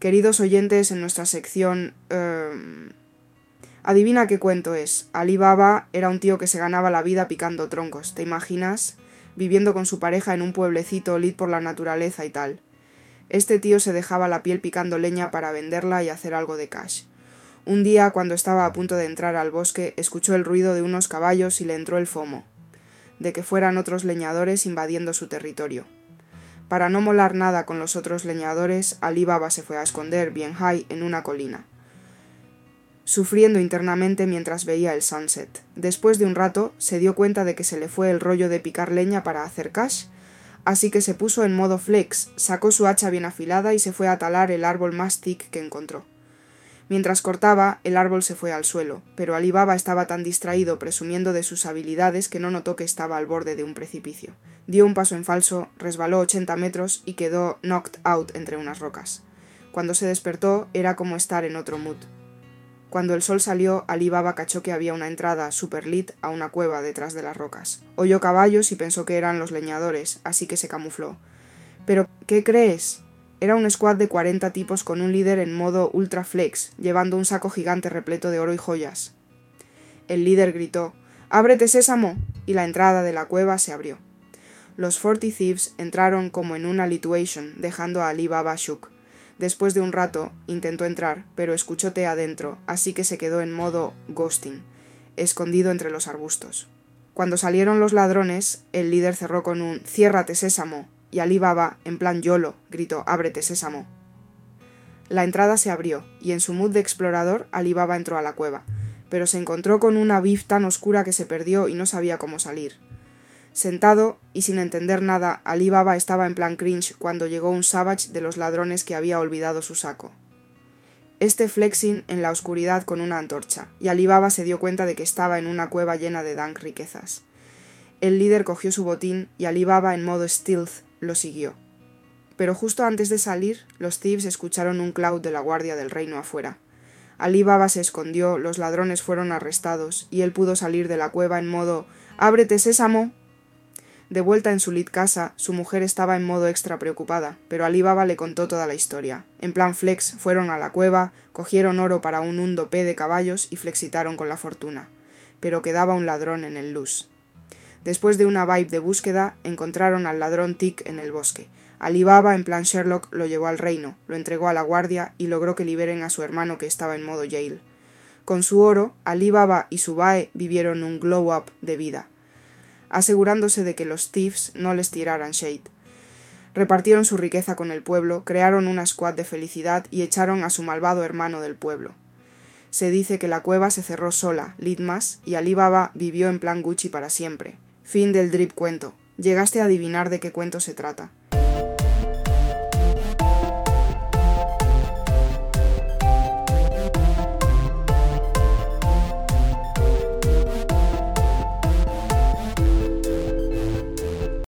Queridos oyentes, en nuestra sección... em, adivina qué cuento es. Ali Baba era un tío que se ganaba la vida picando troncos, ¿te imaginas? Viviendo con su pareja en un pueblecito lid por la naturaleza y tal. Este tío se dejaba la piel picando leña para venderla y hacer algo de cash. Un día, cuando estaba a punto de entrar al bosque, escuchó el ruido de unos caballos y le entró el fomo, de que fueran otros leñadores invadiendo su territorio. Para no molar nada con los otros leñadores, Ali Baba se fue a esconder bien high en una colina, sufriendo internamente mientras veía el sunset. Después de un rato, se dio cuenta de que se le fue el rollo de picar leña para hacer cash, así que se puso en modo flex, sacó su hacha bien afilada y se fue a talar el árbol más thick que encontró. Mientras cortaba, el árbol se fue al suelo, pero Ali Baba estaba tan distraído presumiendo de sus habilidades que no notó que estaba al borde de un precipicio. Dio un paso en falso, resbaló 80 metros y quedó knocked out entre unas rocas. Cuando se despertó era como estar en otro mood. Cuando el sol salió, Ali Baba cachó que había una entrada super lit a una cueva detrás de las rocas. Oyó caballos y pensó que eran los leñadores, así que se camufló. Pero, ¿qué crees? Era un squad de 40 tipos con un líder en modo ultra flex, llevando un saco gigante repleto de oro y joyas. El líder gritó Ábrete, sésamo. y la entrada de la cueva se abrió. Los Forty Thieves entraron como en una lituation, dejando a Ali Baba shook. Después de un rato intentó entrar, pero escuchó T adentro, así que se quedó en modo ghosting, escondido entre los arbustos. Cuando salieron los ladrones, el líder cerró con un Ciérrate, sésamo, y Ali Baba, en plan YOLO, gritó Ábrete, sésamo. La entrada se abrió, y en su mood de explorador, Ali Baba entró a la cueva, pero se encontró con una bif tan oscura que se perdió y no sabía cómo salir. Sentado y sin entender nada, Ali Baba estaba en plan cringe cuando llegó un savage de los ladrones que había olvidado su saco. Este flexing en la oscuridad con una antorcha, y Ali Baba se dio cuenta de que estaba en una cueva llena de dank riquezas. El líder cogió su botín y Ali Baba en modo stealth lo siguió. Pero justo antes de salir, los thieves escucharon un cloud de la guardia del reino afuera. Ali Baba se escondió, los ladrones fueron arrestados, y él pudo salir de la cueva en modo Ábrete, sésamo. De vuelta en su lit casa, su mujer estaba en modo extra preocupada, pero Ali Baba le contó toda la historia. En plan flex, fueron a la cueva, cogieron oro para un hundo P de caballos y flexitaron con la fortuna. Pero quedaba un ladrón en el luz. Después de una vibe de búsqueda, encontraron al ladrón Tic en el bosque. Ali Baba, en plan Sherlock, lo llevó al reino, lo entregó a la guardia y logró que liberen a su hermano que estaba en modo jail. Con su oro, Ali Baba y su Bae vivieron un glow up de vida, asegurándose de que los thieves no les tiraran shade. Repartieron su riqueza con el pueblo, crearon una squad de felicidad y echaron a su malvado hermano del pueblo. Se dice que la cueva se cerró sola, Litmas, y Ali Baba vivió en plan Gucci para siempre. Fin del drip cuento. Llegaste a adivinar de qué cuento se trata.